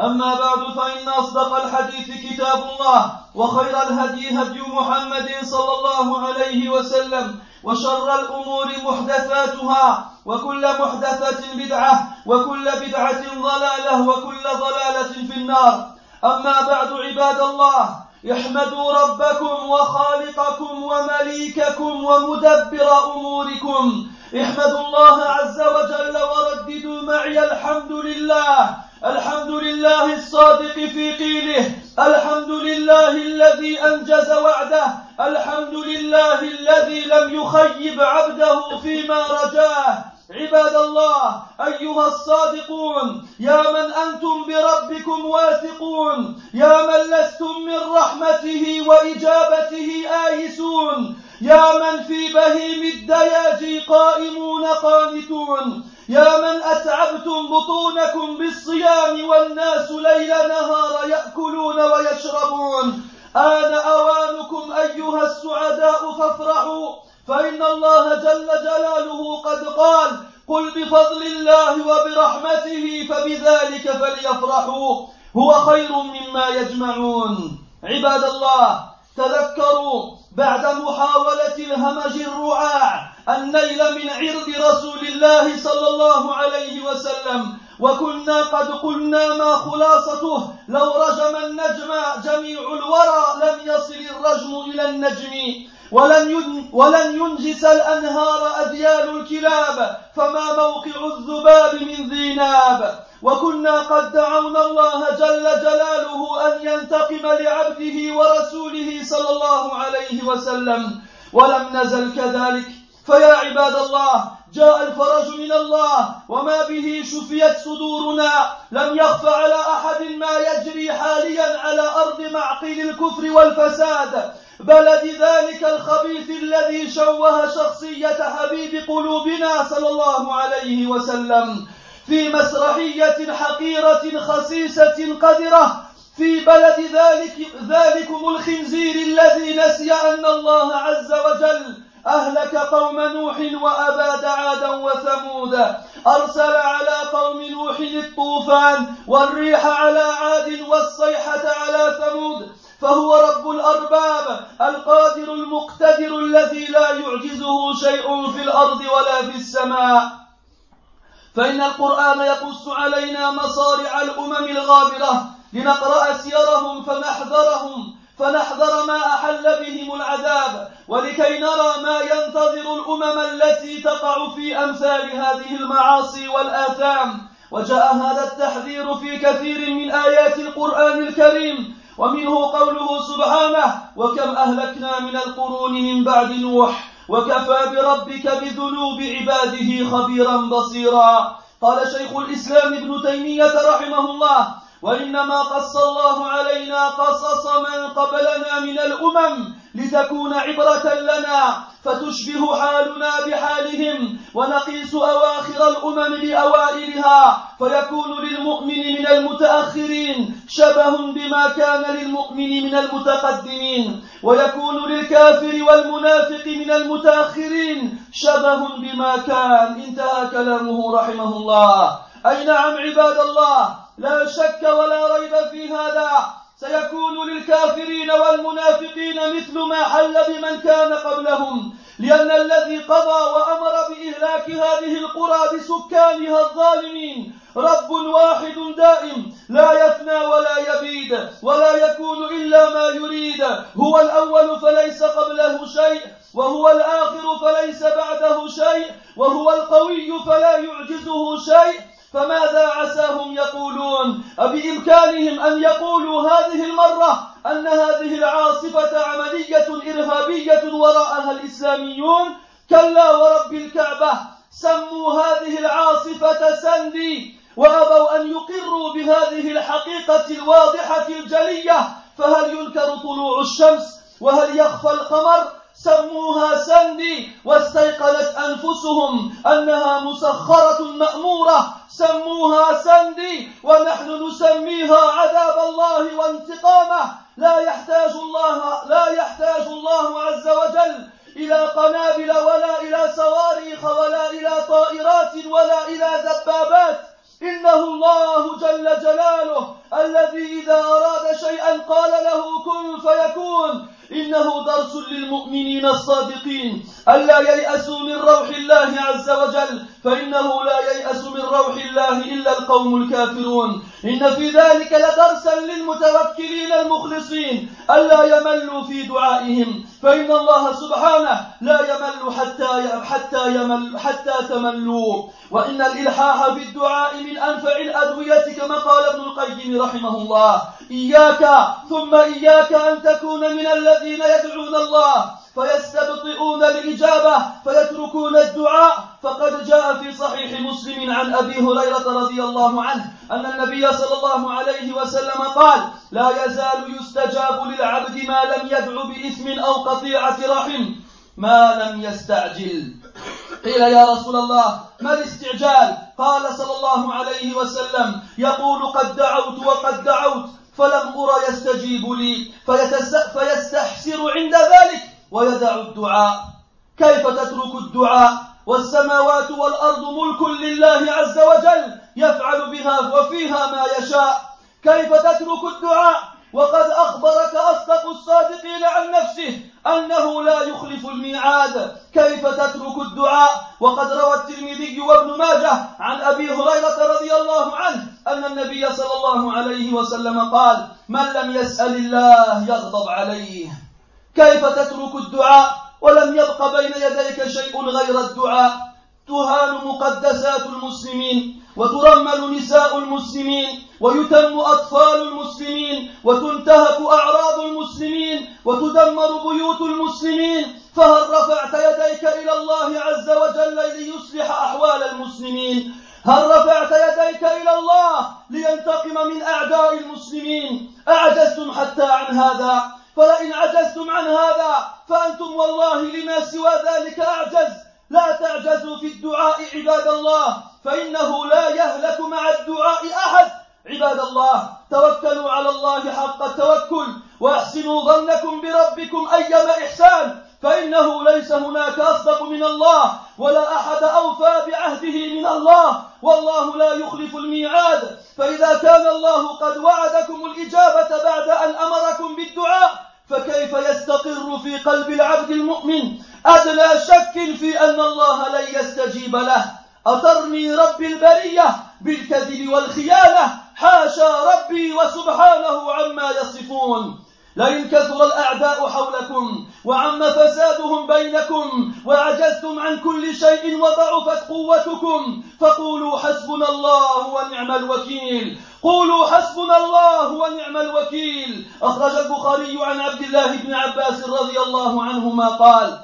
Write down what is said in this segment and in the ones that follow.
أما بعد فإن أصدق الحديث كتاب الله وخير الهدي هدي محمد صلى الله عليه وسلم وشر الأمور محدثاتها وكل محدثة بدعة وكل بدعة ضلالة وكل ضلالة في النار. أما بعد عباد الله احمدوا ربكم وخالقكم ومليككم ومدبر أموركم. احمدوا الله عز وجل ورددوا معي الحمد لله. الحمد لله الصادق في قيله. الحمد لله الذي أنجز وعده. الحمد لله الذي لم يخيب عبده فيما رجاه. عباد الله أيها الصادقون يا من أنتم بربكم واثقون يا من لستم من رحمته وإجابته آيسون يا من في بهيم الدياجي قائمون قانتون. يا من أتعبتم بطونكم بالصيام والناس ليل نهار يأكلون ويشربون. آن أوانكم أيها السعداء فافرحوا فإن الله جل جلاله قد قال قل بفضل الله وبرحمته فبذلك فليفرحوا. هو خير مما يجمعون. عباد الله تذكروا بعد محاولة الهمج الرعاع النيل من عرض رسول الله صلى الله عليه وسلم. وكنا قد قلنا ما خلاصته. لو رجم النجم جميع الورى لم يصل الرجم إلى النجم. ولن ولن ينجس الأنهار أديال الكلاب فما موقع الذباب من ذي ناب وكنا قد دعونا الله جل جلاله أن ينتقم لعبده ورسوله صلى الله عليه وسلم. ولم نزل كذلك. فيا عباد الله جاء الفرج من الله وما به شفيت صدورنا. لم يخف على أحد ما يجري حاليا على أرض معقل الكفر والفساد. بلد ذلك الخبيث الذي شوه شخصية حبيب قلوبنا صلى الله عليه وسلم في مسرحية حقيرة خسيسة قذرة في بلد ذلك ذلكم الخنزير الذي نسي أن الله عز وجل أهلك قوم نوح وأباد عادا وثمود. أرسل على قوم نوح الطوفان والريح على عاد والصيحة على ثمود. فهو رب الأرباب القادر المقتدر الذي لا يعجزه شيء في الأرض ولا في السماء. فإن القرآن يقص علينا مصارع الأمم الغابرة لنقرأ سيرهم فنحذرهم فنحذر ما أحل بهم العذاب ولكي نرى ما ينتظر الأمم التي تقع في أمثال هذه المعاصي والآثام. وجاء هذا التحذير في كثير من آيات القرآن الكريم ومنه قوله سبحانه وكم أهلكنا من القرون من بعد نوح وكفى بربك بذنوب عباده خبيرا بصيرا. قال شيخ الإسلام ابن تيمية رحمه الله وإنما قص الله علينا قصص من قبلنا من الأمم لتكون عبرة لنا فتشبه حالنا بحالهم ونقيس أواخر الأمم بأوائلها فيكون للمؤمن من المتأخرين شبه بما كان للمؤمن من المتقدمين ويكون للكافر والمنافق من المتأخرين شبه بما كان. انتهى كلامه رحمه الله. أي نعم عباد الله؟ لا شك ولا ريب في هذا. سيكون للكافرين والمنافقين مثل ما حل بمن كان قبلهم. لأن الذي قضى وأمر بإهلاك هذه القرى بسكانها الظالمين رب واحد دائم لا يفنى ولا يبيد ولا يكون إلا ما يريد. هو الأول فليس قبله شيء وهو الآخر فليس بعده شيء وهو القوي فلا يعجزه شيء. فماذا عساهم يقولون؟ أبإمكانهم أن يقولوا هذه المرة أن هذه العاصفة عملية إرهابية وراءها الإسلاميون؟ كلا ورب الكعبة سموا هذه العاصفة سندي وأبوا أن يقروا بهذه الحقيقة الواضحة الجلية. فهل ينكر طلوع الشمس؟ وهل يخفى القمر؟ سموها سندي واستيقنت أنفسهم أنها مسخرة مأمورة. سموها سندي ونحن نسميها عذاب الله وانتقامه. لا يحتاج الله لا يحتاج الله عز وجل إلى قنابل ولا إلى صواريخ ولا إلى طائرات ولا إلى دبابات إنه الله جل جلاله الذي إذا أراد شيئا قال له كن فيكون. إنه درس للمؤمنين الصادقين. ألا ييأسوا من روح الله عز وجل. فإنه لا ييأس من روح الله إلا القوم الكافرون. إن في ذلك لدرسا للمتوكلين المخلصين. ألا يملوا في دعائهم. فإن الله سبحانه لا يمل حتى حتى يمل حتى تملوا وإن الإلحاح في الدعاء من أنفع الأدوية كما قال ابن القيم رحمه الله إياك ثم إياك أن تكون من الذين يدعون الله. فيستبطئون الإجابة فيتركون الدعاء. فقد جاء في صحيح مسلم عن أبي هريرة رضي الله عنه أن النبي صلى الله عليه وسلم قال لا يزال يستجاب للعبد ما لم يدع بإثم أو قطيعة رحم ما لم يستعجل. قيل يا رسول الله ما الاستعجال؟ قال صلى الله عليه وسلم يقول قد دعوت وقد دعوت فلم أر يستجيب لي فيستحسر عند ذلك ويدع الدعاء. كيف تترك الدعاء؟ والسماوات والأرض ملك لله عز وجل يفعل بها وفيها ما يشاء. كيف تترك الدعاء؟ وقد أخبرك أصدق الصادقين عن نفسه أنه لا يخلف الميعاد. كيف تترك الدعاء؟ وقد روى الترمذي وابن ماجه عن أبي هريرة رضي الله عنه أن النبي صلى الله عليه وسلم قال من لم يسأل الله يغضب عليه. كيف تترك الدعاء؟ ولم يبق بين يديك شيء غير الدعاء. تهان مقدسات المسلمين. وترمل نساء المسلمين ويتم أطفال المسلمين وتنتهك أعراض المسلمين وتدمر بيوت المسلمين. فهل رفعت يديك إلى الله عز وجل ليصلح أحوال المسلمين؟ هل رفعت يديك إلى الله لينتقم من أعداء المسلمين؟ أعجزتم حتى عن هذا؟ فلئن عجزتم عن هذا فأنتم والله لما سوى ذلك أعجز. لا تعجزوا في الدعاء عباد الله فإنه لا يهلك مع الدعاء أحد. عباد الله توكلوا على الله حق التوكل واحسنوا ظنكم بربكم أيما إحسان فإنه ليس هناك أصدق من الله ولا أحد أوفى بعهده من الله والله لا يخلف الميعاد. فإذا كان الله قد وعدكم الإجابة بعد أن أمركم بالدعاء فكيف يستقر في قلب العبد المؤمن؟ أدنى شك في أن الله لن يستجيب له. أطرني رب البرية بالكذب والخيانة؟ حاشا ربي وسبحانه عما يصفون. لئن كثر الأعداء حولكم وعم فسادهم بينكم وعجزتم عن كل شيء وضعفت قوتكم فقولوا حسبنا الله ونعم الوكيل. قولوا حسبنا الله ونعم الوكيل. أخرج البخاري عن عبد الله بن عباس رضي الله عنهما قال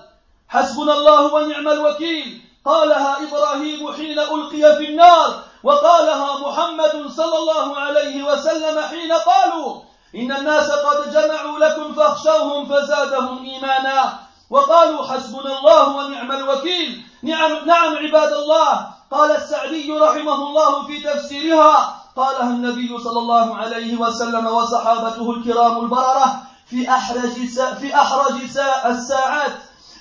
حسبنا الله ونعم الوكيل. قالها إبراهيم حين ألقي في النار وقالها محمد صلى الله عليه وسلم حين قالوا إن الناس قد جمعوا لكم فاخشوهم فزادهم إيمانا. وقالوا حسبنا الله ونعم الوكيل. نعم, نعم عباد الله. قال السعدي رحمه الله في تفسيرها قالها النبي صلى الله عليه وسلم وصحابته الكرام البررة في أحرج في أحرج الساعات.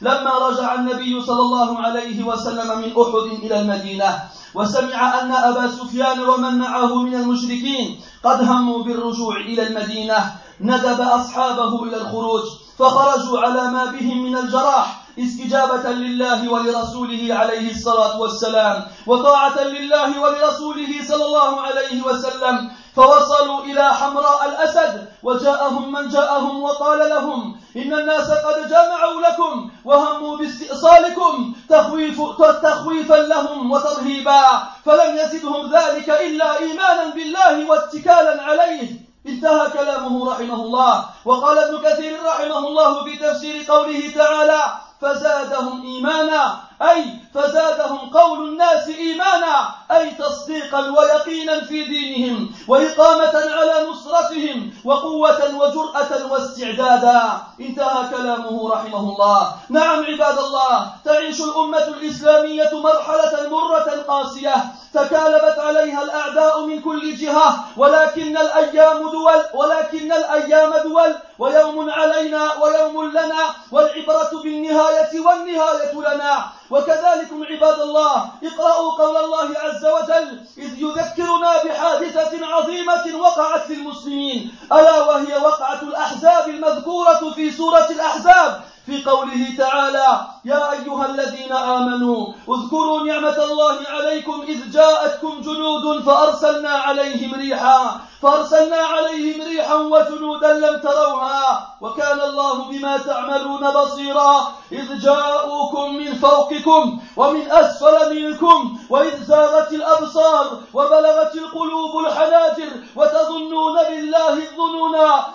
لما رجع النبي صلى الله عليه وسلم من أحد إلى المدينة وسمع أن أبا سفيان ومن معه من المشركين قد هموا بالرجوع إلى المدينة ندب أصحابه إلى الخروج فخرجوا على ما بهم من الجراح. استجابة لله ولرسوله عليه الصلاة والسلام وطاعة لله ولرسوله صلى الله عليه وسلم فوصلوا إلى حمراء الأسد وجاءهم من جاءهم وقال لهم إن الناس قد جمعوا لكم وهموا باستئصالكم تخويف تخويفا لهم وترهيبا فلم يزدهم ذلك إلا إيمانا بالله واتكالا عليه. انتهى كلامه رحمه الله وقال ابن كثير رحمه الله في تفسير قوله تعالى فزادهم إيمانا. أي فزادهم قول الناس إيمانا أي تصديقا ويقينا في دينهم وإقامة على نصرتهم وقوة وجرأة واستعدادا. انتهى كلامه رحمه الله. نعم عباد الله تعيش الأمة الإسلامية مرحلة مرة قاسية. تكالبت عليها الأعداء من كل جهة ولكن الأيام دول ولكن الأيام دول ويوم علينا ويوم لنا والعبرة بالنهاية والنهاية لنا. وكذلكم عباد الله اقرأوا قول الله عز وجل إذ يذكرنا بحادثة عظيمة وقعت للمسلمين ألا وهي وقعة الأحزاب المذكورة في سورة الأحزاب؟ في قوله تعالى يا أيها الذين آمنوا اذكروا نعمة الله عليكم إذ جاءتكم جنود فأرسلنا عليهم ريحا فأرسلنا عليهم ريحا وجنودا لم تروها. وكان الله بما تعملون بصيرا. إذ جاءوكم من فوقكم ومن أسفل منكم وإذ زاغت الأبصار وبلغت القلوب الحناجر وتظنون بالله الظنونا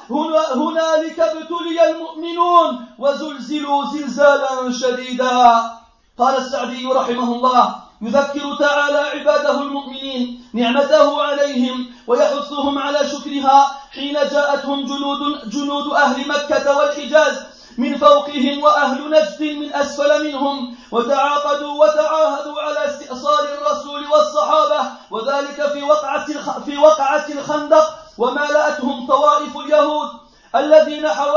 هنالك ابتلي المؤمنون وزلزلوا زلزالا شديدا. قال السعدي رحمه الله يذكر تعالى عباده المؤمنين نعمته عليهم ويحثهم على شكرها حين جاءتهم جنود جنود أهل مكة والحجاز من فوقهم وأهل نجد من أسفل منهم وتعاقدوا وتعاهدوا على استئصال الرسول والصحابة وذلك في وقعة في وقعة الخندق ومالأتهم طوائف اليهود. الذين حو...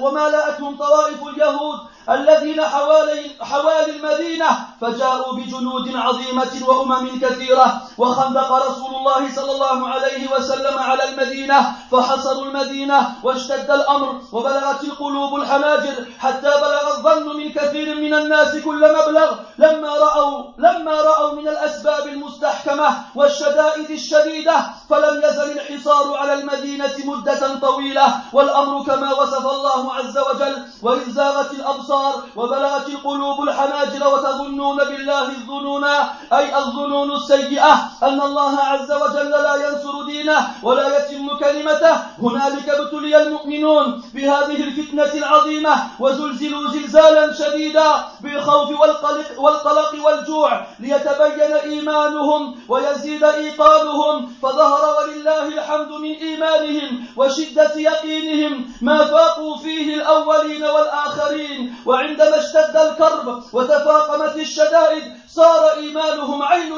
ومالأتهم طوائف اليهود الذين حوالي, حوالي المدينة فجاءوا بجنود عظيمة وأمم كثيرة وخندق رسول الله صلى الله عليه وسلم على المدينة فحصروا المدينة واشتد الأمر وبلغت القلوب الحناجر حتى بلغ الظن من كثير من الناس كل مبلغ. لما رأوا لما رأوا من الأسباب المستحكمة والشدائد الشديدة فلم يزل الحصار على المدينة مدة طويلة. والأمر كما وصف الله عز وجل وإذ زاغت الأبصار الأبصار وبلغت القلوب الحناجر وتظنون بالله الظنون أي الظنون السيئة أن الله عز وجل لا ينصر دينه ولا يتم كلمته هنالك ابتلي المؤمنون بهذه الفتنة العظيمة وزلزلوا زلزالا شديدا بالخوف والقلق, والقلق والجوع ليتبين إيمانهم ويزيد إيقانهم. فظهر ولله الحمد من إيمانهم وشدة يقينهم ما فاقوا فيه الأولين والآخرين. وعندما اشتد الكرب وتفاقمت الشدائد صار إيمانهم عين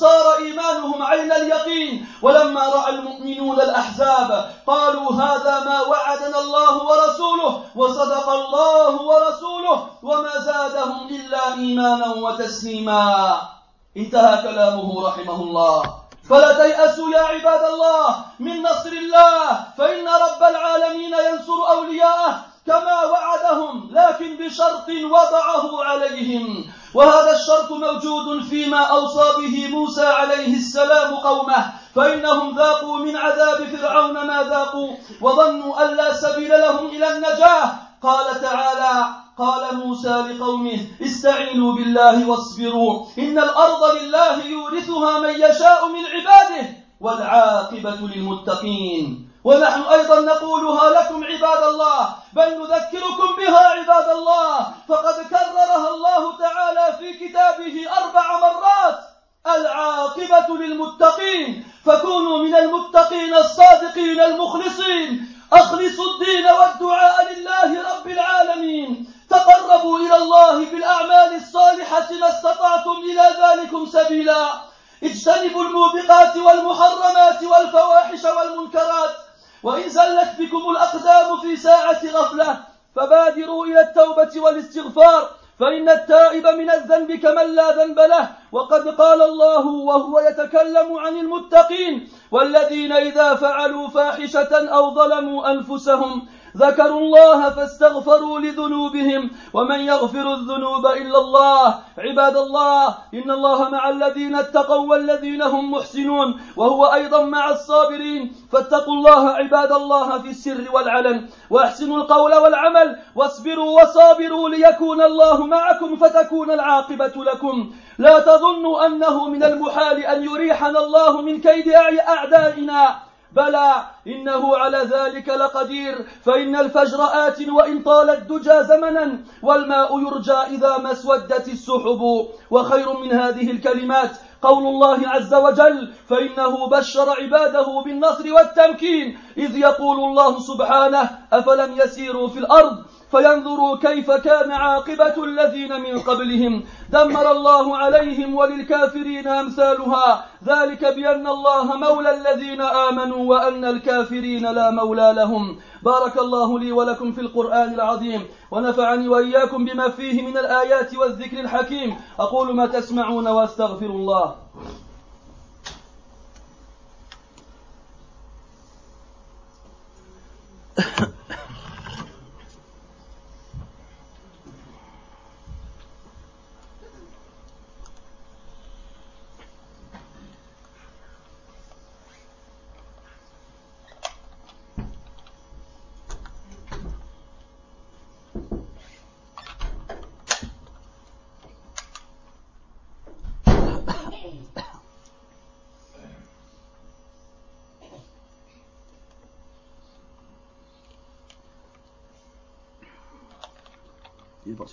صار إيمانهم عين اليقين. ولما رأى المؤمنون الأحزاب قالوا هذا ما وعدنا الله ورسوله وصدق الله ورسوله وما زادهم إلا إيمانا وتسليما. انتهى كلامه رحمه الله. فلا تيأسوا يا عباد الله من نصر الله فإن رب العالمين ينصر أولياءه كما وعدهم لكن بشرط وضعه عليهم. وهذا الشرط موجود فيما أوصى به موسى عليه السلام قومه. فإنهم ذاقوا من عذاب فرعون ما ذاقوا وظنوا أن لا سبيل لهم إلى النجاة. قال تعالى قال موسى لقومه استعينوا بالله واصبروا إن الأرض لله يورثها من يشاء من عباده والعاقبة للمتقين. ونحن أيضا نقولها لكم عباد الله بل نذكركم بها عباد الله. فقد كررها الله تعالى في كتابه أربع مرات. العاقبة للمتقين. فكونوا من المتقين الصادقين المخلصين. أخلصوا الدين والدعاء لله رب العالمين. تقربوا إلى الله بالأعمال الصالحة ما استطعتم إلى ذلكم سبيلا. اجتنبوا الموبقات والمحرمات والفواحش والمنكرات. وإن زلت بكم الأقدام في ساعة غفلة فبادروا إلى التوبة والاستغفار. فإن التائب من الذنب كمن لا ذنب له. وقد قال الله وهو يتكلم عن المتقين والذين إذا فعلوا فاحشة أو ظلموا أنفسهم ذكروا الله فاستغفروا لذنوبهم ومن يغفر الذنوب إلا الله. عباد الله إن الله مع الذين اتقوا والذين هم محسنون وهو أيضا مع الصابرين. فاتقوا الله عباد الله في السر والعلن واحسنوا القول والعمل واصبروا وصابروا ليكون الله معكم فتكون العاقبة لكم. لا تظنوا أنه من المحال أن يريحنا الله من كيد أعدائنا. بلى إنه على ذلك لقدير فإن الفجر آت وإن طال الدجى زمنا والماء يرجى إذا ما اسودت السحب. وخير من هذه الكلمات قول الله عز وجل فإنه بشر عباده بالنصر والتمكين إذ يقول الله سبحانه أفلم يسيروا في الأرض؟ فينظروا كيف كان عاقبة الذين من قبلهم. دمر الله عليهم وللكافرين أمثالها. ذلك بأن الله مولى الذين آمنوا وأن الكافرين لا مولى لهم. بارك الله لي ولكم في القرآن العظيم. ونفعني وإياكم بما فيه من الآيات والذكر الحكيم. أقول ما تسمعون وأستغفر الله. Ele fala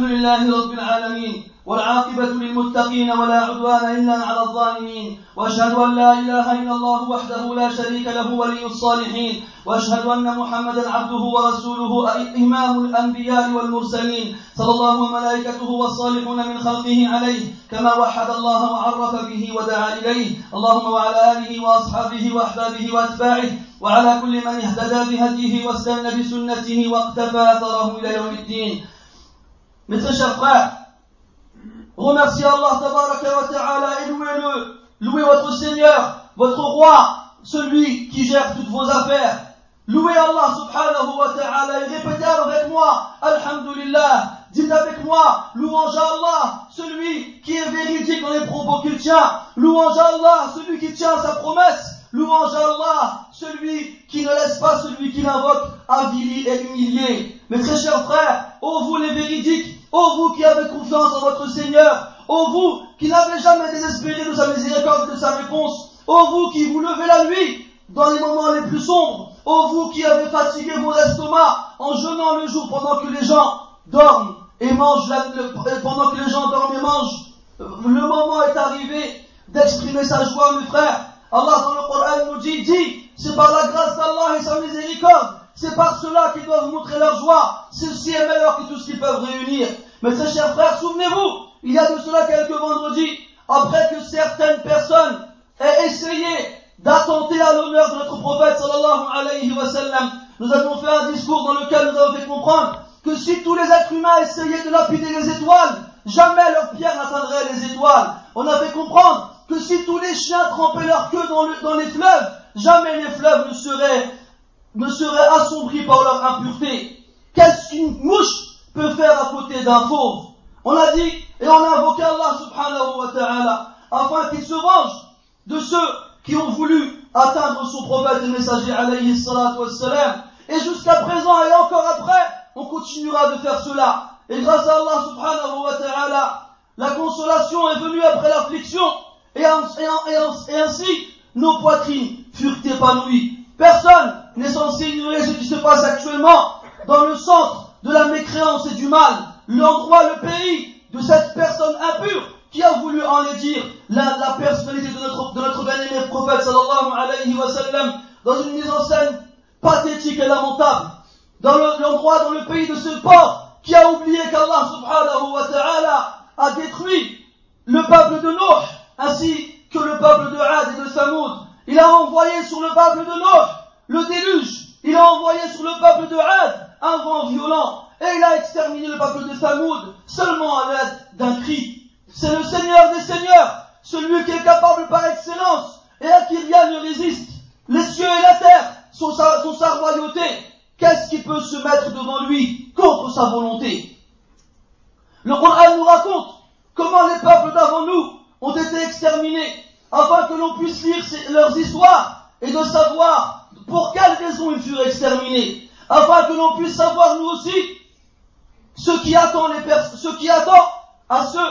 الحمد لله رب العالمين والعاقبة للمتقين ولا عدوان إلا على الظالمين وأشهد أن لا إله إلا الله وحده لا شريك له ولي الصالحين وأشهد أن محمدا عبده ورسوله إمام الأنبياء والمرسلين صلى الله وملائكته والصالحون من خلقه عليه كما وحد الله وعرف به ودعا إليه اللهم وعلى آله وأصحابه وأحبابه وأتباعه وعلى كل من اهتدى بهديه واستنى بسنته واقتفى أثره إلى يوم الدين Mes très chers frères, remerciez Allah wa et louez-le. Louez votre Seigneur, votre roi, celui qui gère toutes vos affaires. Louez Allah subhanahu wa ta'ala et répétez avec moi, Alhamdulillah. Dites avec moi, louange à Allah, celui qui est véridique dans les propos qu'il tient. Louange à Allah, celui qui tient sa promesse. Louange à Allah, celui qui ne laisse pas celui qui l'invoque avili et humilié. Mes très chers frères, ô vous les véridiques, ô vous qui avez confiance en votre Seigneur, ô vous qui n'avez jamais désespéré de sa miséricorde de sa réponse, ô vous qui vous levez la nuit dans les moments les plus sombres, ô vous qui avez fatigué vos estomacs en jeûnant le jour pendant que les gens dorment et mangent, pendant que les gens dorment et mangent, le moment est arrivé d'exprimer sa joie, mes frères. Allah dans le Coran nous dit, dit, c'est par la grâce d'Allah et sa miséricorde, c'est par cela qu'ils doivent montrer leur joie. Ceci est meilleur que tout ce qu'ils peuvent réunir. Mais très chers frères, souvenez-vous, il y a de cela quelques vendredis, après que certaines personnes aient essayé d'attenter à l'honneur de notre prophète sallallahu alayhi wa sallam, nous avons fait un discours dans lequel nous avons fait comprendre que si tous les êtres humains essayaient de lapider les étoiles, jamais leur pierre n'atteindrait les étoiles. On a fait comprendre que si tous les chiens trempaient leur queue dans, les fleuves, jamais les fleuves ne seraient, ne seraient assombris par leur impureté. Qu'est-ce qu'une mouche peut faire à côté d'un fauve On a dit, et on a invoqué Allah subhanahu wa ta'ala, afin qu'il se venge de ceux qui ont voulu atteindre son prophète et messager alayhi salatu wassalam. Et jusqu'à présent et encore après, on continuera de faire cela. Et grâce à Allah subhanahu wa ta'ala, la consolation est venue après l'affliction et, ainsi nos poitrines furent épanouies. Personne n'est censé ignorer ce qui se passe actuellement dans le centre de la mécréance et du mal, l'endroit, le pays de cette personne impure qui a voulu enlaidir la, la personnalité de notre, de bien-aimé prophète sallallahu alayhi wa sallam dans une mise en scène pathétique et lamentable. Dans l'endroit, dans le pays de ce port qui a oublié qu'Allah subhanahu wa ta'ala a détruit le peuple de Noé ainsi que le peuple de Had et de Samoud. Il a envoyé sur le peuple de Noé le déluge. Il a envoyé sur le peuple de Had un vent violent. Et il a exterminé le peuple de Samoud seulement à l'aide d'un cri. C'est le Seigneur des Seigneurs, celui qui est capable par excellence et à qui rien ne résiste. Les cieux et la terre sont sa, sont sa royauté. Qu'est-ce qui peut se mettre devant lui contre sa volonté? Le Coran nous raconte comment les peuples d'avant nous ont été exterminés afin que l'on puisse lire leurs histoires et de savoir pour quelles raisons ils furent exterminés, afin que l'on puisse savoir nous aussi ce qui attend les ce qui attend à ceux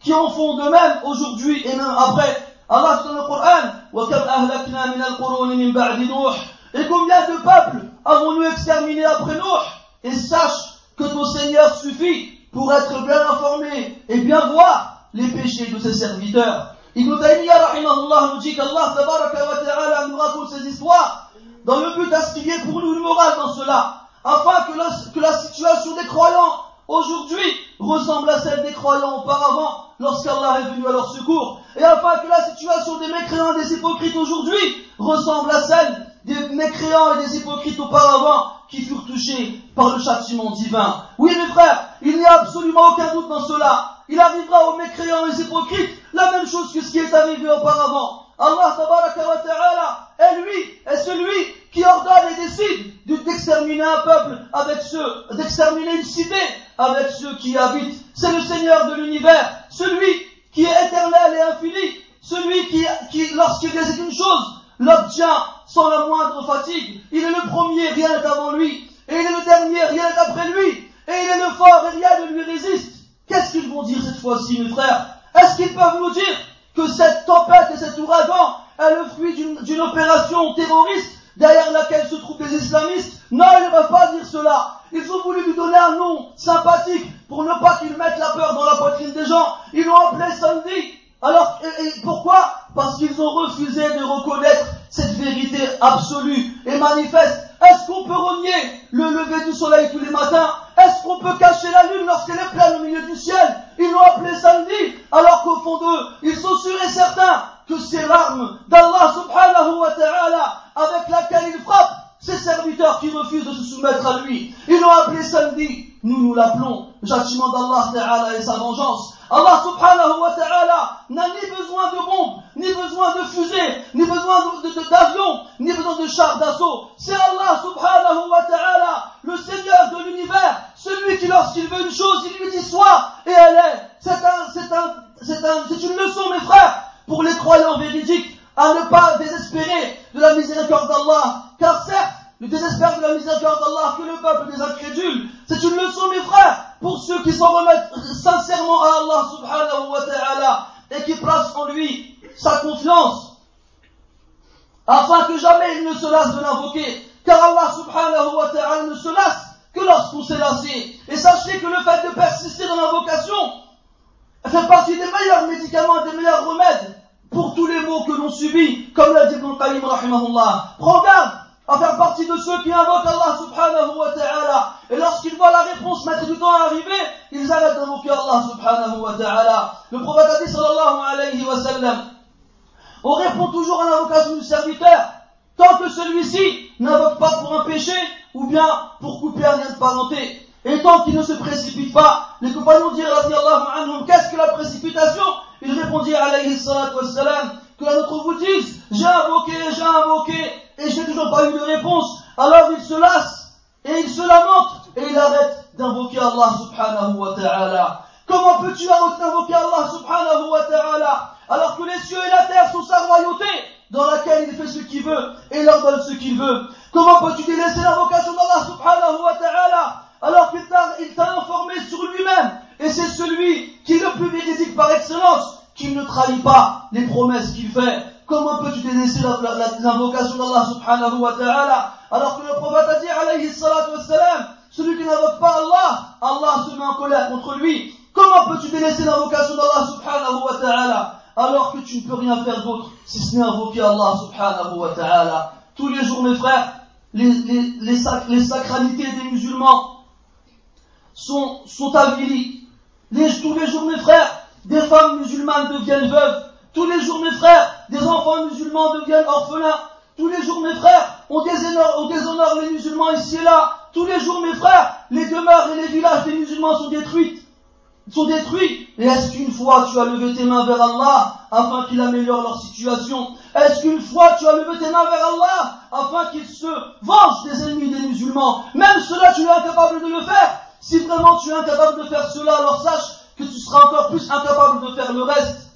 qui en font de même aujourd'hui et même après. Allah dans le et combien de peuples avons-nous exterminés après nous Et sache que ton Seigneur suffit pour être bien informé et bien voir les péchés de ses serviteurs. Ibn Taymiyyah rahimahullah nous dit qu'Allah ta'ala nous raconte ces histoires dans le but d'instiller pour nous une morale dans cela, afin que la, que la situation des croyants aujourd'hui ressemble à celle des croyants auparavant lorsqu'Allah est venu à leur secours, et afin que la situation des mécréants et des hypocrites aujourd'hui ressemble à celle des mécréants et des hypocrites auparavant qui furent touchés par le châtiment divin. Oui mes frères, il n'y a absolument aucun doute dans cela. Il arrivera aux mécréants et aux hypocrites la même chose que ce qui est arrivé auparavant. Allah wa ta'ala est lui, est celui qui ordonne et décide d'exterminer un peuple avec ceux, d'exterminer une cité avec ceux qui habitent. C'est le Seigneur de l'univers, celui qui est éternel et infini, celui qui, qui lorsqu'il décide une chose, l'obtient sans la moindre fatigue. Il est le premier, rien n'est avant lui. Et il est le dernier, rien n'est après lui. Et il est le fort et rien ne lui résiste. Qu'est-ce qu'ils vont dire cette fois-ci, mes frères Est-ce qu'ils peuvent nous dire que cette tempête et cet ouragan est le fruit d'une opération terroriste derrière laquelle se trouvent les islamistes? Non, ils ne peuvent pas dire cela. Ils ont voulu lui donner un nom sympathique pour ne pas qu'il mette la peur dans la poitrine des gens. Ils l'ont appelé Sandy. Alors, pourquoi? Parce qu'ils ont refusé de reconnaître cette vérité absolue et manifeste. Est-ce qu'on peut renier le lever du soleil tous les matins Est-ce qu'on peut cacher la lune lorsqu'elle est pleine au milieu du ciel? Ils l'ont appelé samedi, alors qu'au fond d'eux, ils sont sûrs et certains que c'est l'arme d'Allah subhanahu wa ta'ala avec laquelle il frappe ces serviteurs qui refusent de se soumettre à lui. Ils l'ont appelé samedi. Nous, nous l'appelons châtiment d'Allah Ta'ala et sa vengeance. Allah subhanahu wa ta'ala n'a ni besoin de bombes, ni besoin de fusées, ni besoin d'avions, ni besoin de chars d'assaut. C'est Allah subhanahu wa ta'ala, le Seigneur de l'univers, celui qui lorsqu'il veut une chose, il lui dit soit, et elle est. C'est un, c'est un, c'est un, c'est une leçon, mes frères, pour les croyants véridiques, à ne pas désespérer de la miséricorde d'Allah, car certes, le désespoir de la miséricorde d'Allah que le peuple des incrédules. C'est une leçon, mes frères, pour ceux qui s'en remettent sincèrement à Allah subhanahu wa ta'ala et qui placent en lui sa confiance, afin que jamais il ne se lasse de l'invoquer. Car Allah subhanahu wa ta'ala ne se lasse que lorsqu'on s'est lassé. Et sachez que le fait de persister dans l'invocation fait partie des meilleurs médicaments, des meilleurs remèdes pour tous les maux que l'on subit, comme l'a dit Ibn Qayyim rahimahullah. Prends garde à faire partie de ceux qui invoquent Allah subhanahu wa ta'ala. Et lorsqu'ils voient la réponse mettre du temps à arriver, ils arrêtent d'invoquer Allah subhanahu wa ta'ala. Le prophète a dit sallallahu alayhi wa sallam, on répond toujours à l'invocation du serviteur, tant que celui-ci n'invoque pas pour un péché, ou bien pour couper un lien de. Et tant qu'il ne se précipite pas, les compagnons dirent, qu'est-ce que la précipitation? Ils répondirent, alayhi salatu que la nôtre vous dise, j'ai invoqué, j'ai invoqué, et je n'ai toujours pas eu de réponse. Alors il se lasse, et il se lamente, et il arrête d'invoquer Allah subhanahu wa ta'ala. Comment peux-tu invoquer Allah subhanahu wa ta'ala, alors que les cieux et la terre sont sa royauté, dans laquelle il fait ce qu'il veut, et leur donne ce qu'il veut. Comment peux-tu délaisser l'invocation d'Allah subhanahu wa ta'ala, alors qu'il t'a informé sur lui-même, et c'est celui qui est le plus véridique par excellence, qu'il ne trahit pas les promesses qu'il fait, comment peux-tu délaisser l'invocation d'Allah subhanahu wa ta'ala alors que le prophète a dit alayhi salatu wassalam celui qui n'invoque pas Allah Allah se met en colère contre lui comment peux-tu délaisser l'invocation d'Allah subhanahu wa ta'ala alors que tu peux rien faire d'autre si ce n'est invoquer Allah subhanahu wa ta'ala tous les jours mes frères les, sacralités des musulmans sont, avilies tous les jours mes frères des femmes musulmanes deviennent veuves tous les jours, mes frères, des enfants musulmans deviennent orphelins. Tous les jours, mes frères, on déshonore, les musulmans ici et là. Tous les jours, mes frères, les demeures et les villages des musulmans sont détruits. Sont détruits. Et est-ce qu'une fois tu as levé tes mains vers Allah afin qu'il améliore leur situation? Est-ce qu'une fois tu as levé tes mains vers Allah afin qu'il se venge des ennemis des musulmans? Même cela, tu es incapable de le faire. Si vraiment tu es incapable de faire cela, alors sache que tu seras encore plus incapable de faire le reste.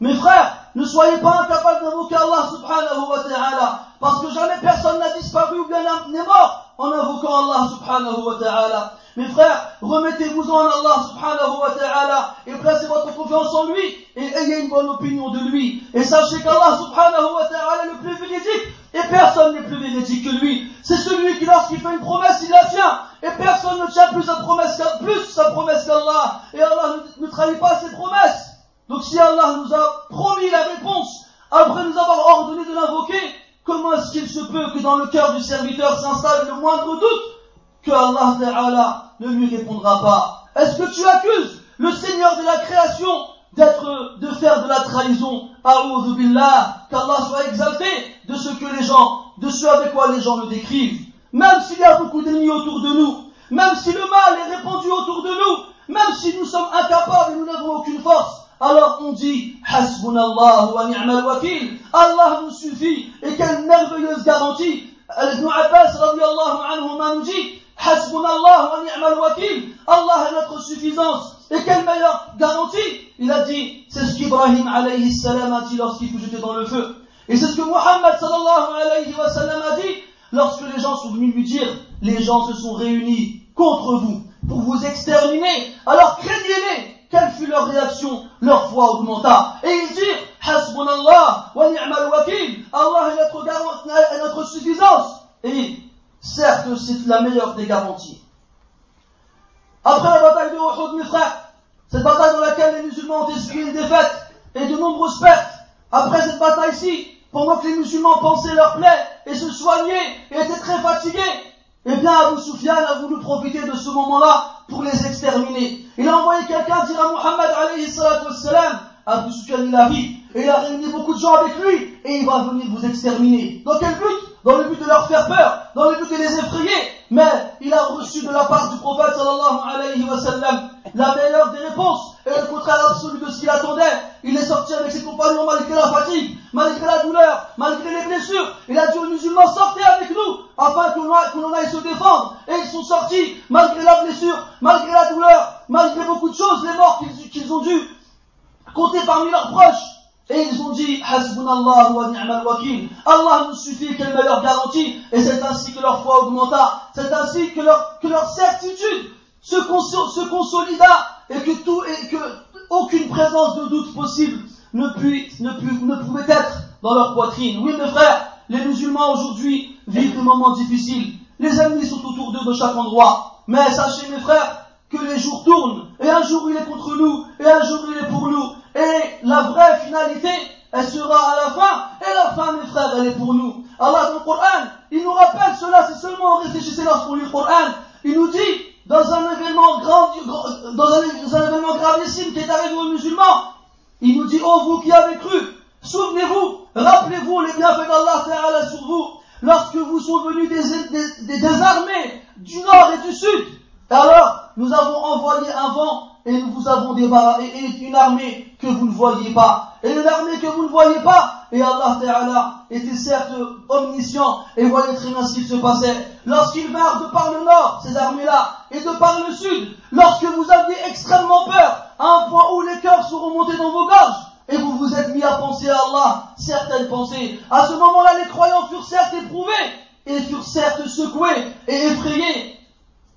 Mes frères, ne soyez pas incapables d'invoquer Allah subhanahu wa ta'ala, parce que jamais personne n'a disparu ou bien n'est mort en invoquant Allah subhanahu wa ta'ala. Mes frères, remettez-vous en Allah subhanahu wa ta'ala et placez votre confiance en lui et ayez une bonne opinion de lui. Et sachez qu'Allah subhanahu wa ta'ala est le plus véridique et personne n'est plus véridique que lui. C'est celui qui lorsqu'il fait une promesse, il la tient. Et personne ne tient plus sa promesse qu'Allah. Et Allah ne trahit pas ses promesses. Donc si Allah nous a promis la réponse après nous avoir ordonné de l'invoquer, comment est-ce qu'il se peut que dans le cœur du serviteur s'installe le moindre doute que Allah ne lui répondra pas? Est-ce que tu accuses le Seigneur de la création de faire de la trahison? A'udhu billah, qu'Allah soit exalté de ce que les gens, de ce avec quoi les gens le décrivent. Même s'il y a beaucoup d'ennemis autour de nous, même si le mal est répandu autour de nous, même si nous sommes incapables et nous n'avons aucune force, alors on dit Hasbunallah wa ni'mal wakil. Allah nous suffit. Et quelle merveilleuse garantie. Ibn Abbas radiallahu anhu nous dit wa ni'mal wakil. Allah est notre suffisance. Et quelle meilleure garantie Il a dit, c'est ce qu'Ibrahim alayhi salam a dit lorsqu'il fut jeté dans le feu. Et c'est ce que Muhammad sallallahu alayhi wa sallam a dit lorsque les gens sont venus lui dire, les gens se sont réunis contre vous pour vous exterminer. Alors craignez-les quelle fut leur réaction Leur foi augmenta. Et ils dirent, Hasbunallah wa ni'mal wakil. Allah est notre, est notre suffisance. Et certes, c'est la meilleure des garanties. Après la bataille de Uhud, mes frères, cette bataille dans laquelle les musulmans ont essuyé une défaite et de nombreuses pertes, après cette bataille-ci, pendant que les musulmans pensaient leur plaie et se soignaient et étaient très fatigués, eh bien, Abu Sufyan a voulu profiter de ce moment-là pour les exterminer. Il a envoyé quelqu'un dire à Muhammad alayhi wassalam, Abu Sufyan il arrive, et il a réuni beaucoup de gens avec lui, et il va venir vous exterminer. Dans quel but? Dans le but de leur faire peur, dans le but de les effrayer. Mais il a reçu de la part du prophète sallallahu alayhi wa sallam la meilleure des réponses et le contraire absolu de ce qu'il attendait. Il est sorti avec ses compagnons malgré la fatigue, malgré la douleur, malgré les blessures. Il a dit aux musulmans, sortez avec nous, afin que l'on aille se défendre. Et ils sont sortis, malgré la blessure, malgré la douleur, malgré beaucoup de choses, les morts qu'ils ont dû compter parmi leurs proches. Et ils ont dit, Hasbunallah wa ni'mal wakil. Allah nous suffit, quelle meilleure garantie. Et c'est ainsi que leur foi augmenta. C'est ainsi que leur, certitude se, consolida et que tout, et que aucune présence de doute possible ne, ne pouvait être dans leur poitrine. Oui, mes frères, les musulmans aujourd'hui vivent des moments difficiles. Les ennemis sont autour d'eux de chaque endroit. Mais sachez, mes frères, que les jours tournent. Et un jour il est contre nous, et un jour il est pour nous. Et la vraie finalité, elle sera à la fin. Et la fin, mes frères, elle est pour nous. Allah dans le Coran, il nous rappelle cela, c'est seulement en réfléchissant lorsqu'on lit le Coran. Il nous dit, dans un événement grand, dans un, événement gravissime qui est arrivé aux musulmans, il nous dit, oh vous qui avez cru, souvenez-vous, rappelez-vous les bienfaits d'Allah Ta'ala sur vous, lorsque vous sont venus des, armées du nord et du sud. Alors, nous avons envoyé un vent et nous vous avons débarrassé une armée que vous ne voyez pas. Et une armée que vous ne voyez pas. Et Allah était certes omniscient et voyait très bien ce qui se passait. Lorsqu'ils vinrent de par le nord, ces armées-là, et de par le sud, lorsque vous aviez extrêmement peur, à un point où les cœurs sont remontés dans vos gorges, et vous vous êtes mis à penser à Allah, certaines pensées. À ce moment-là, les croyants furent certes éprouvés, et furent certes secoués et effrayés.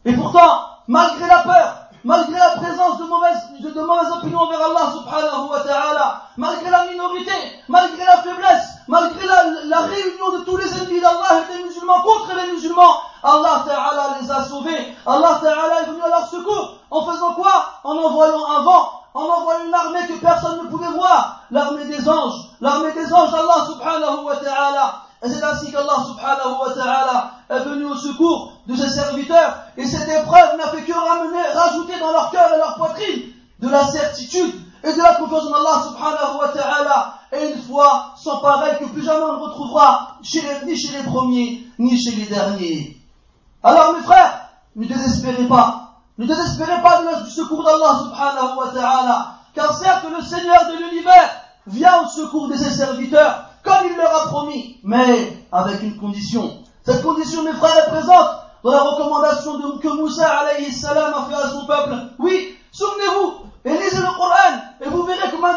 Et pourtant, malgré la peur, malgré la présence de mauvaises, mauvaises opinions envers Allah subhanahu wa ta'ala, malgré la minorité, malgré la faiblesse, malgré la, réunion de tous les ennemis d'Allah et des musulmans contre les musulmans, Allah ta'ala les a sauvés, Allah ta'ala est venu à leur secours, en faisant quoi? En envoyant un vent, en envoyant une armée que personne ne pouvait voir, l'armée des anges, l'armée des anges d'Allah subhanahu wa ta'ala, et c'est ainsi qu'Allah Subhanahu wa Ta'ala est venu au secours de ses serviteurs. Et cette épreuve n'a fait que ramener, rajouter dans leur cœur et leur poitrine de la certitude et de la confiance en Allah Subhanahu wa Ta'ala. Et une foi sans pareil que plus jamais on ne retrouvera chez les, ni chez les premiers, ni chez les derniers. Alors mes frères, ne désespérez pas. Ne désespérez pas du secours d'Allah subhanahu wa ta'ala. Car certes, le Seigneur de l'univers vient au secours de ses serviteurs, comme il leur a promis, mais avec une condition. Cette condition, mes frères, est présente dans la recommandation que Moussa alayhi salam a fait à son peuple. Oui, souvenez-vous, et lisez le Coran, et vous verrez combien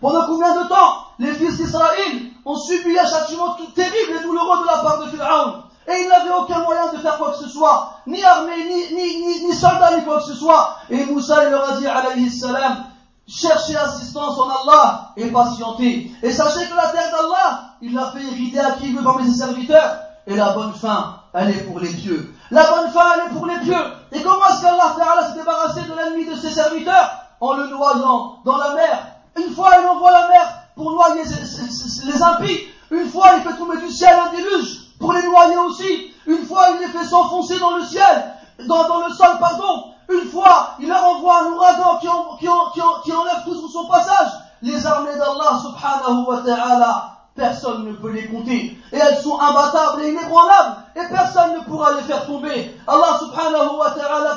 pendant combien de temps les fils d'Israël ont subi un châtiment terrible et douloureux de la part de Pharaon. Et il n'avait aucun moyen de faire quoi que ce soit, ni armée, ni, ni, ni, ni soldat, ni quoi que ce soit. Et Moussa, il leur a dit, alayhi salam, cherchez assistance en Allah et patientez. Et sachez que la terre d'Allah, il l'a fait hériter à qui veut parmi ses serviteurs. Et la bonne fin, elle est pour les pieux. La bonne fin, elle est pour les pieux. Et comment est-ce qu'Allah s'est débarrassé de l'ennemi de ses serviteurs En le noyant dans la mer? Une fois, il envoie la mer pour noyer les impies. Une fois, il fait tomber du ciel un déluge pour les noyer aussi. Une fois, il les fait s'enfoncer dans le ciel, dans, le sol, pardon. Une fois, il leur envoie un ouragan qui, en, qui, en, qui, qui enlève tout sous son passage. Les armées d'Allah, subhanahu wa ta'ala, personne ne peut les compter. Et elles sont imbattables et inébranlables. Et personne ne pourra les faire tomber. Allah, subhanahu wa ta'ala,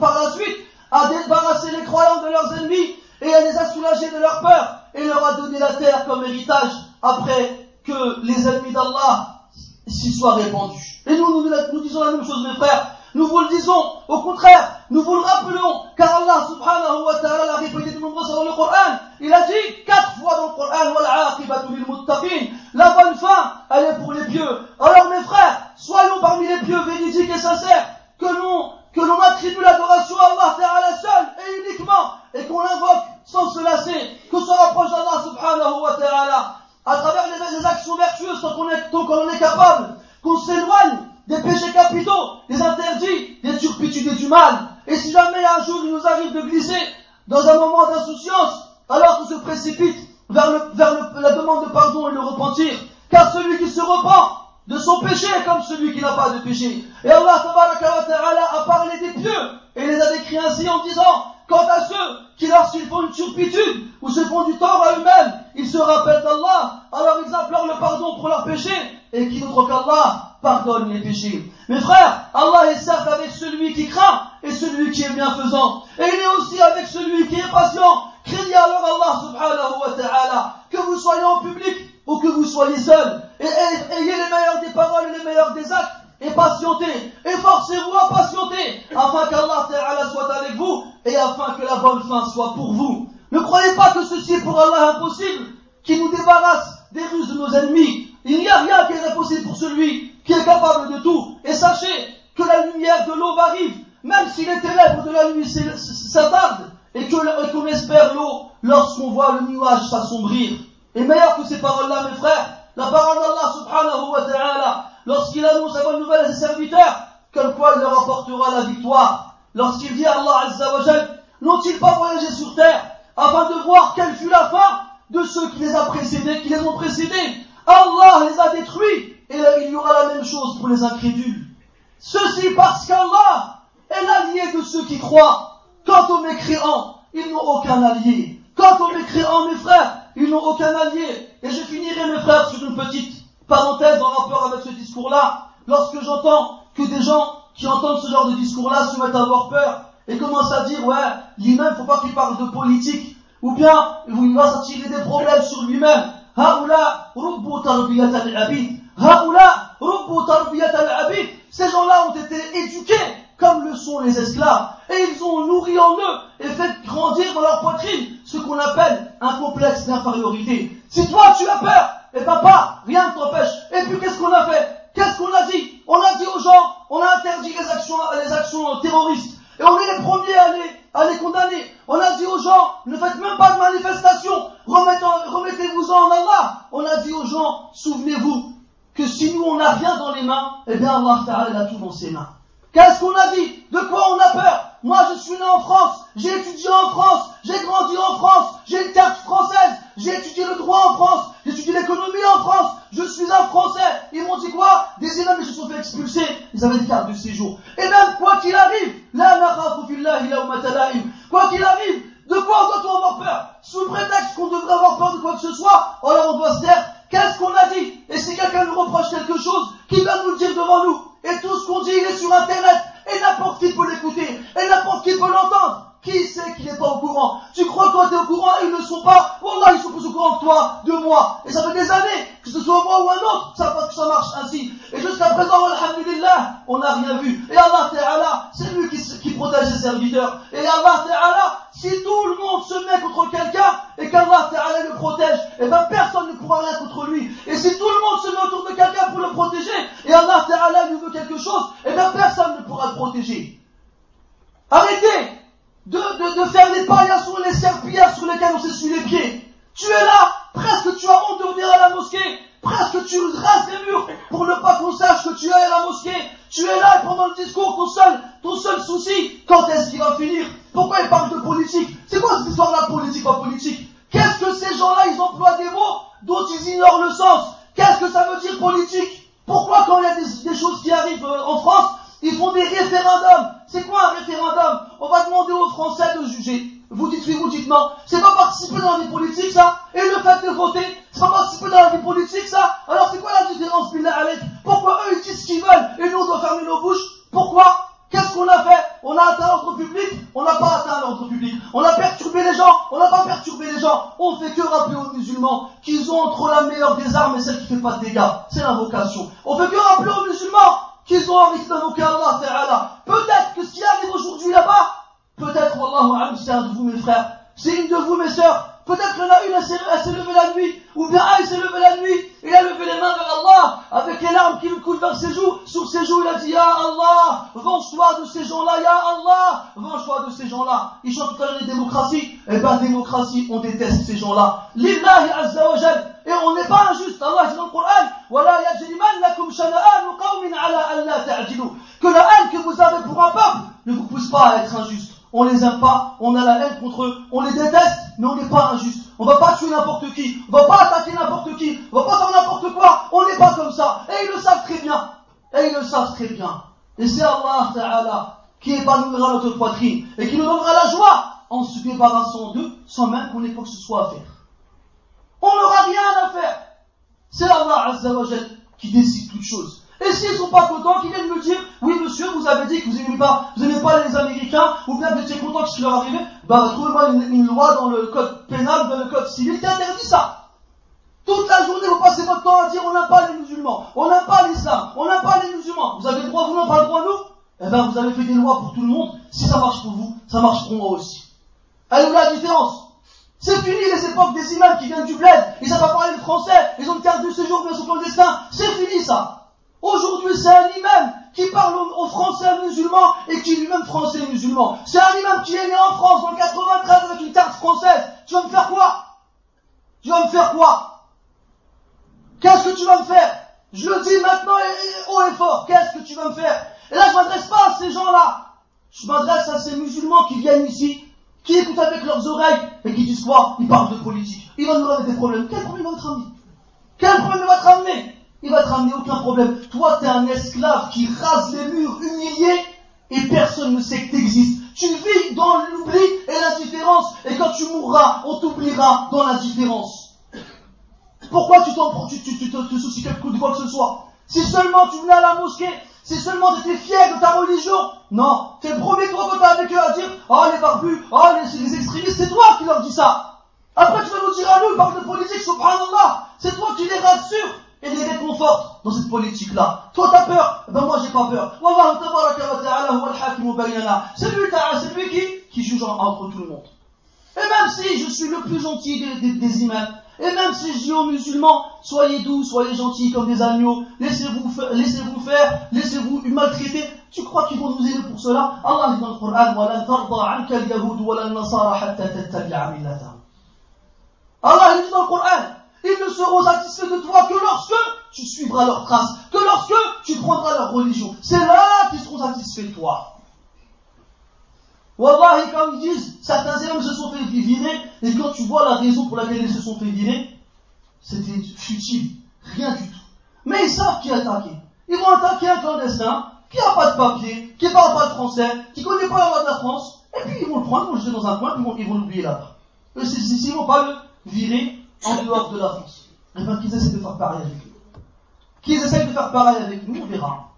par, la suite, a débarrassé les croyants de leurs ennemis et elle les a soulagés de leur peur et leur a donné la terre comme héritage après que les ennemis d'Allah s'y soit répandu. Et nous, nous, disons la même chose, mes frères. Nous vous le disons, au contraire, nous vous le rappelons, car Allah subhanahu wa ta'ala l'a répété de nombreuses dans le Coran. Il a dit quatre fois dans le Coran, La bonne fin, elle est pour les pieux. Alors mes frères, soyons parmi les pieux véridiques et sincères, que l'on, que l'on attribue l'adoration à Allah ta'ala seul et uniquement, et qu'on l'invoque sans se lasser, qu'on se rapproche d'Allah subhanahu wa ta'ala à travers les, actions vertueuses tant qu'on est, est capable, qu'on s'éloigne des péchés capitaux, des interdits, des turpitudes et du mal. Et si jamais un jour il nous arrive de glisser dans un moment d'insouciance, alors qu'on se précipite vers, la demande de pardon et le repentir, car celui qui se repent de son péché est comme celui qui n'a pas de péché. Et Allah a parlé des pieux et les a décrits ainsi en disant Quant à ceux qui, lorsqu'ils font une turpitude ou se font du tort à eux-mêmes, ils se rappellent d'Allah, alors ils implorent le pardon pour leurs péchés, et qui d'autre qu'Allah pardonne les péchés. Mes frères, Allah est certes avec celui qui craint et celui qui est bienfaisant. Et il est aussi avec celui qui est patient. Craignez alors Allah subhanahu wa ta'ala, que vous soyez en public ou que vous soyez seul. Et ayez les meilleurs des paroles et les meilleurs des actes et patientez, efforcez-vous à patienter, afin qu'Allah soit avec vous et afin que la bonne fin soit pour vous. Ne croyez pas que ceci est pour Allah impossible, qui nous débarrasse des ruses de nos ennemis. Il n'y a rien qui est impossible pour celui capable de tout. Et sachez que la lumière de l'aube arrive, même si les ténèbres de la nuit s'attardent, et qu'on espère l'eau lorsqu'on voit le nuage s'assombrir. Et meilleur que ces paroles-là, mes frères, la parole d'Allah subhanahu wa ta'ala, lorsqu'il annonce la bonne nouvelle à ses serviteurs, comme quoi il leur apportera la victoire. Lorsqu'il dit à Allah Azza wa n'ont-ils pas voyagé sur terre afin de voir quelle fut la fin de ceux qui les ont précédés? Allah les a détruits et il y aura la même chose pour les incrédules. Ceci parce qu'Allah est l'allié de ceux qui croient. Quant aux mécréants, ils n'ont aucun allié. Quant aux mécréants, mes frères, ils n'ont aucun allié. Et je finirai, mes frères, sur une petite parenthèse en rapport avec ce discours-là. Lorsque j'entends que des gens qui entendent ce genre de discours-là se mettent à avoir peur et commencent à dire, ouais, l'imam, faut pas qu'il parle de politique. Ou bien, il va s'attirer des problèmes sur lui-même. Ces gens-là ont été éduqués comme le sont les esclaves. Et ils ont nourri en eux et fait grandir dans leur poitrine ce qu'on appelle un complexe d'infériorité. Si toi tu as peur, et papa, rien ne t'empêche. Et puis qu'est-ce qu'on a fait? Qu'est-ce qu'on a dit? On a dit aux gens, on a interdit les actions, les actions terroristes. Et on est les premiers à les, à les condamner. On a dit aux gens, ne faites même pas de manifestation, remettez-vous en Allah. On a dit aux gens, souvenez-vous que si nous on n'a rien dans les mains, eh bien Allah Ta'ala a tout dans ses mains. Qu'est-ce qu'on a dit? De quoi on a peur? Moi, je suis né en France, j'ai étudié en France, j'ai grandi en France, j'ai une carte française, j'ai étudié le droit en France, j'ai étudié l'économie en France, je suis un Français. Ils m'ont dit quoi? Des imams, se sont fait expulser, ils avaient des cartes de séjour. Et même, quoi qu'il arrive, quoi qu'il arrive, de quoi doit-on avoir peur Sous prétexte qu'on devrait avoir peur de quoi que ce soit, alors on doit se taire. Qu'est-ce qu'on a dit Et si quelqu'un nous reproche quelque chose, qui va nous le dire devant nous Et tout ce qu'on dit, il est sur Internet. Et n'importe qui peut l'écouter. Et n'importe qui peut l'entendre. Qui sait qu'il n'est pas au courant? Tu crois que toi tu es au courant? Ils ne sont pas Wallah, ils sont plus au courant que toi, de moi. Et ça fait des années, que ce soit moi ou un autre, ça, que ça marche ainsi. Et jusqu'à présent, alhamdulillah, on n'a rien vu. Et Allah Ta'ala, c'est lui qui, qui protège ses serviteurs. Et Allah Ta'ala, si tout le monde se met contre quelqu'un et qu'Allah Ta'ala le protège, et eh bien personne ne pourra rien contre lui. Et si tout le monde se met autour de quelqu'un pour le protéger et Allah Ta'ala lui veut quelque chose, et eh bien personne ne pourra le protéger. Arrêtez de, de, faire des paillassons et les serpillères sur lesquels on s'essuie les pieds. Tu es là, presque tu as honte de venir à la mosquée, presque tu rases les murs pour ne pas qu'on sache que tu es à la mosquée. Tu es là et pendant le discours, ton seul, ton seul souci, quand est-ce qu'il va finir? Pourquoi il parle de politique? C'est quoi cette histoire-là, politique, pas politique? Qu'est-ce que ces gens-là, ils emploient des mots dont ils ignorent le sens? Qu'est-ce que ça veut dire politique? Pourquoi quand il y a des, choses qui arrivent euh, en France, ils font des référendums C'est quoi un référendum? On va demander aux Français de juger. Vous dites oui, vous dites non. C'est pas participer dans la vie politique, ça Et le fait de voter, c'est pas participer dans la vie politique, ça Alors c'est quoi la différence, Billah Alek Pourquoi eux, ils disent ce qu'ils veulent et nous, on doit fermer nos bouches? Pourquoi? Qu'est-ce qu'on a fait? On a atteint l'ordre public? On n'a pas atteint l'ordre public. On a perturbé les gens? On n'a pas perturbé les gens. On fait que rappeler aux musulmans qu'ils ont entre la meilleure des armes et celle qui fait pas de dégâts. C'est l'invocation. On fait que rappeler aux musulmans qu'ils ont envie Allah Ta'ala. Peut-être que ce qui arrive aujourd'hui là-bas, Peut-être, Wallahu c'est un de vous, mes frères. C'est une de vous, mes sœurs. Peut-être qu'il y en a une, elle s'est levée la nuit. Ou bien un, il s'est levé la nuit. Il a levé les mains vers Allah. Avec les larmes qui lui coulent vers ses joues. Sur ses joues, il a dit, Ya Allah, venge-toi de ces gens-là. Ya Allah, venge-toi de ces gens-là. Ils chantent tout à l'heure les démocraties. Eh ben, démocratie, on déteste ces gens-là. Lillahi azza wa Et on n'est pas injuste. Allah dit dans le Coran, وَلَا يَجْرِمَنَّكُمْ شَنَآنُ قَوْمٍ عَلَى أَلَّا تَعْجِلُوا Que la haine que vous avez pour un peuple ne vous pousse pas à être injuste on les aime pas, on a la haine contre eux, on les déteste, mais on n'est pas injuste. On va pas tuer n'importe qui, on va pas attaquer n'importe qui, on va pas faire n'importe quoi, on n'est pas comme ça. Et ils le savent très bien. Et ils le savent très bien. Et c'est Allah qui épanouira notre poitrine et qui nous donnera la joie en se débarrassant d'eux sans même qu'on ait quoi que ce soit à faire. On n'aura rien à faire. C'est Allah Azza wa qui décide toutes choses. Et s'ils ne sont pas contents, qu'ils viennent me dire, oui monsieur, vous avez dit que vous n'aimez pas, vous n'aimez pas les Américains, ou bien vous étiez content que ce qui leur arrivait, bah trouvez-moi une, loi dans le code pénal, dans le code civil qui interdit ça. Toute la journée, vous passez votre temps à dire on n'aime pas les musulmans, on n'aime pas l'islam, on n'aime pas les musulmans. Vous avez le droit, vous n'avez pas le droit, nous? Eh bien, vous avez fait des lois pour tout le monde. Si ça marche pour vous, ça marche pour moi aussi. Elle où la différence? C'est fini les époques des imams qui viennent du bled, ils savent pas parler le français, ils ont une carte de séjour, bien sur le destin. C'est fini ça. Aujourd'hui, c'est un imam qui parle aux, Français musulmans et qui lui-même français musulman. C'est un imam qui est né en France en 93 avec une carte française. Tu vas me faire quoi? Tu vas me faire quoi? Qu'est-ce que tu vas me faire? Je le dis maintenant haut et fort. Qu'est-ce que tu vas me faire? Et là, je m'adresse pas à ces gens-là. Je m'adresse à ces musulmans qui viennent ici, qui écoutent avec leurs oreilles et qui disent quoi? Ils parlent de politique. Ils vont nous donner des problèmes. Quel problème va être amené Quel problème va être amené il va te ramener aucun problème. Toi, tu es un esclave qui rase les murs, humilié, et personne ne sait que tu existes. Tu vis dans l'oubli et l'indifférence, et quand tu mourras, on t'oubliera dans l'indifférence. Pourquoi tu, t'en, tu, tu, tu, te, soucies quelque de quoi que ce soit? Si seulement tu venais à la mosquée, si seulement tu étais fier de ta religion, non, c'est le premier toi que tu avec eux à dire, oh les barbus, oh les, les extrémistes, c'est toi qui leur dis ça. Après tu vas nous dire à nous, ils parlent de politique, subhanallah, c'est toi qui les rassures et les réconforte dans cette politique-là. Toi, t'as peur Ben moi, j'ai pas peur. C'est lui, c'est lui qui, qui juge entre tout le monde. Et même si je suis le plus gentil des, imams, et même si je dis aux musulmans, soyez doux, soyez gentils comme des agneaux, laissez-vous laissez-vous faire, laissez-vous maltraiter, tu crois qu'ils vont nous aider pour cela Allah dit dans le Coran, Allah dit dans le Coran, ils ne seront satisfaits de toi que lorsque tu suivras leurs traces, que lorsque tu prendras leur religion. C'est là qu'ils seront satisfaits de toi. Wallahi, comme ils disent, certains hommes se sont fait virer, et quand tu vois la raison pour laquelle ils se sont fait virer, c'était futile, rien du tout. Mais ils savent qui attaquer. Ils vont attaquer un clandestin qui n'a pas de papier, qui ne parle pas de français, qui ne connaît pas la loi de la France, et puis ils vont le prendre, ils vont le jeter dans un coin, puis ils vont l'oublier là-bas. Eux, ils ne vont pas le virer en dehors de la France. Bien qu'ils essaient de faire pareil avec nous. Qu'ils essaient de faire pareil avec nous, on verra.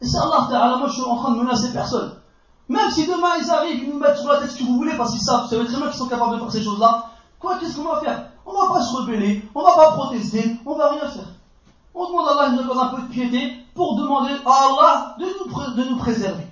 Et c'est Allah Ta'ala, moi je suis en train de menacer personne. Même si demain ils arrivent, ils nous mettent sur la tête ce que vous voulez, parce qu'ils savent, vous savez très bien qu'ils sont capables de faire ces choses-là, quoi, qu'est-ce qu'on va faire? On va pas se rebeller, on va pas protester, on va rien faire. On demande à Allah de nous avoir un peu de piété pour demander à Allah de nous, de nous préserver.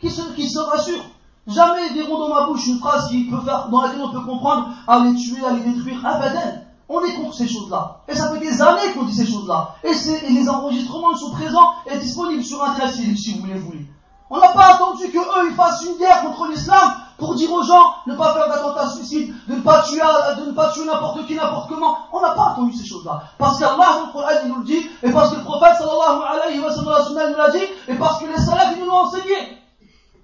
Qui se, qui se rassure. Jamais ils verront dans ma bouche une phrase qui peut faire, dans laquelle on peut comprendre à les tuer, à les détruire. Abadan. On est contre ces choses-là. Et ça fait des années qu'on dit ces choses-là. Et, et, les enregistrements sont présents et disponibles sur Internet si vous les voulez. On n'a pas attendu que eux ils fassent une guerre contre l'islam pour dire aux gens ne pas faire d'attentat suicide, de ne pas tuer, de ne pas tuer n'importe qui, n'importe comment. On n'a pas attendu ces choses-là. Parce qu'Allah le Coran il nous le dit, et parce que le prophète sallallahu alayhi wa sallam nous l'a dit, et parce que les salafs ils nous l'ont enseigné.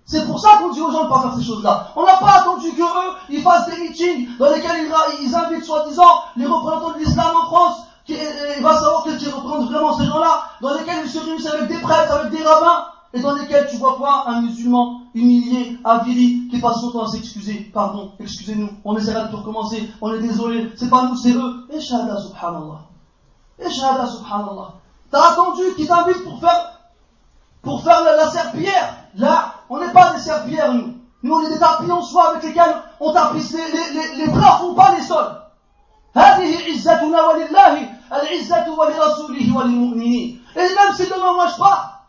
C'est pour ça qu'on dit aux gens de ne pas faire ces choses-là. On n'a pas attendu que eux, ils fassent des meetings dans lesquels ils, invitent soi-disant les représentants de l'islam en France, qui, va savoir qui représentent vraiment ces gens-là, dans lesquels ils se réunissent avec des prêtres, avec des rabbins, et dans lesquels tu vois quoi? Un musulman humilié, avili, qui passe son temps à s'excuser. Pardon, excusez-nous, on essaiera de tout recommencer, on est désolé, c'est pas nous, c'est eux. Et shahada subhanallah. Et. T'as attendu qu'ils t'invitent pour faire, pour faire la, serpillière? Là, on n'est pas des serpillères, nous. Nous, on est des tapis en soie avec lesquels on tapisse les, les, les, les bras font pas les sols. هذه عزتنا ولله العزة ولرسوله وللمؤمنين. Et même si demain moi je pars,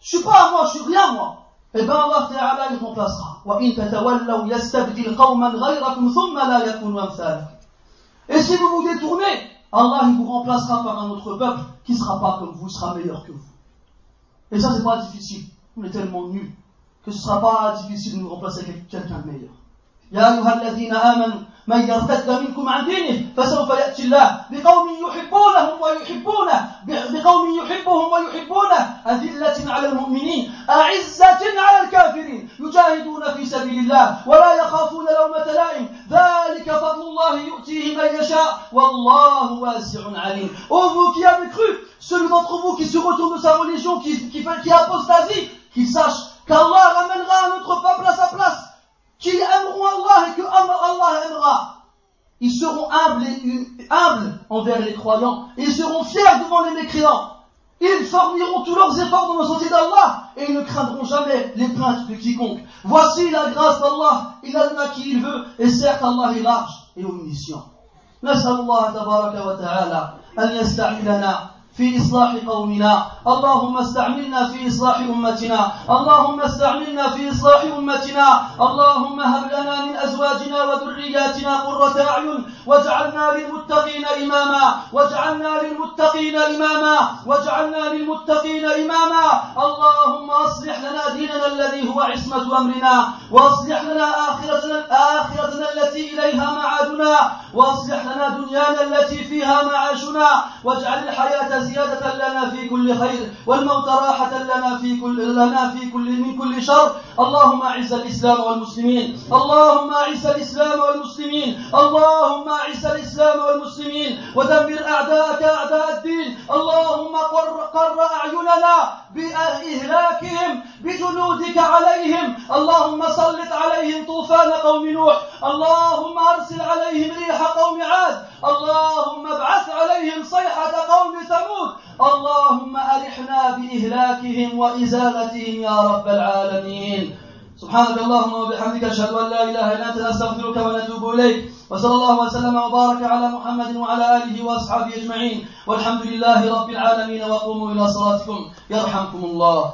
je suis pas moi, je suis rien moi. Eh bien Allah Ta'ala il remplacera. Et si vous vous détournez, Allah il vous remplacera par un autre peuple qui sera pas comme vous, sera meilleur que vous. Et ça c'est pas difficile. On est tellement nuls Que ce sera pas difficile de nous remplacer quelqu'un de meilleur. يا أيها الذين آمنوا من يرتد منكم عن دينه فسوف يأتي الله. بقوم يحبونهم ويحبونه بقوم يحبهم ويحبونه. أذلة على المؤمنين أعزة على الكافرين. يجاهدون في سبيل الله ولا يخافون لومة لائم. ذلك فضل الله يؤتيه من يشاء. والله واسع عليم. Ô vous qui avez cru, celui d'entre vous qui se retourne de sa religion, qui, qui, qui apostasie, qu'il sache qu'Allah ramènera un autre peuple à sa place qui aimeront Allah et que Allah aimera. Ils seront humbles, et, humbles envers les croyants et ils seront fiers devant les mécréants. Ils fourniront tous leurs efforts dans le sentier d'Allah et ils ne craindront jamais les plaintes de quiconque. Voici la grâce d'Allah, il a donné à qui il veut et certes Allah est large et omniscient. نسأل الله تبارك وتعالى أن يستعملنا في إصلاح قومنا. اللهم استعملنا في إصلاح أمتنا. اللهم استعملنا في إصلاح أمتنا. اللهم هب لنا من أزواجنا وذرياتنا قرة أعين. واجعلنا للمتقين إماما. واجعلنا للمتقين إماما. واجعلنا للمتقين إماما. اللهم أصلح لنا ديننا الذي هو عصمة أمرنا. وأصلح لنا آخرتنا, آخرتنا التي إليها معادنا. وأصلح لنا دنيانا التي فيها معاشنا. واجعل الحياة زيادة لنا في كل خير والموت راحة لنا في كل لنا في كل من كل شر. اللهم أعز الإسلام والمسلمين. اللهم أعز الإسلام والمسلمين. اللهم أعز الإسلام والمسلمين. ودمر أعداءك أعداء الدين. اللهم قر, قر أعيننا بإهلاكهم بجنودك عليهم. اللهم سلط عليهم طوفان قوم نوح. اللهم أرسل عليهم ريح قوم عاد. اللهم ابعث عليهم صيحة قوم ثمود. اللهم أرحنا بإهلاكهم وإزالتهم يا رب العالمين. سبحانك اللهم وبحمدك أشهد أن لا إله إلا أنت نستغفرك ونتوب إليك. وصلى الله وسلم وبارك على محمد وعلى آله وأصحابه أجمعين. والحمد لله رب العالمين وقوموا إلى صلاتكم يرحمكم الله.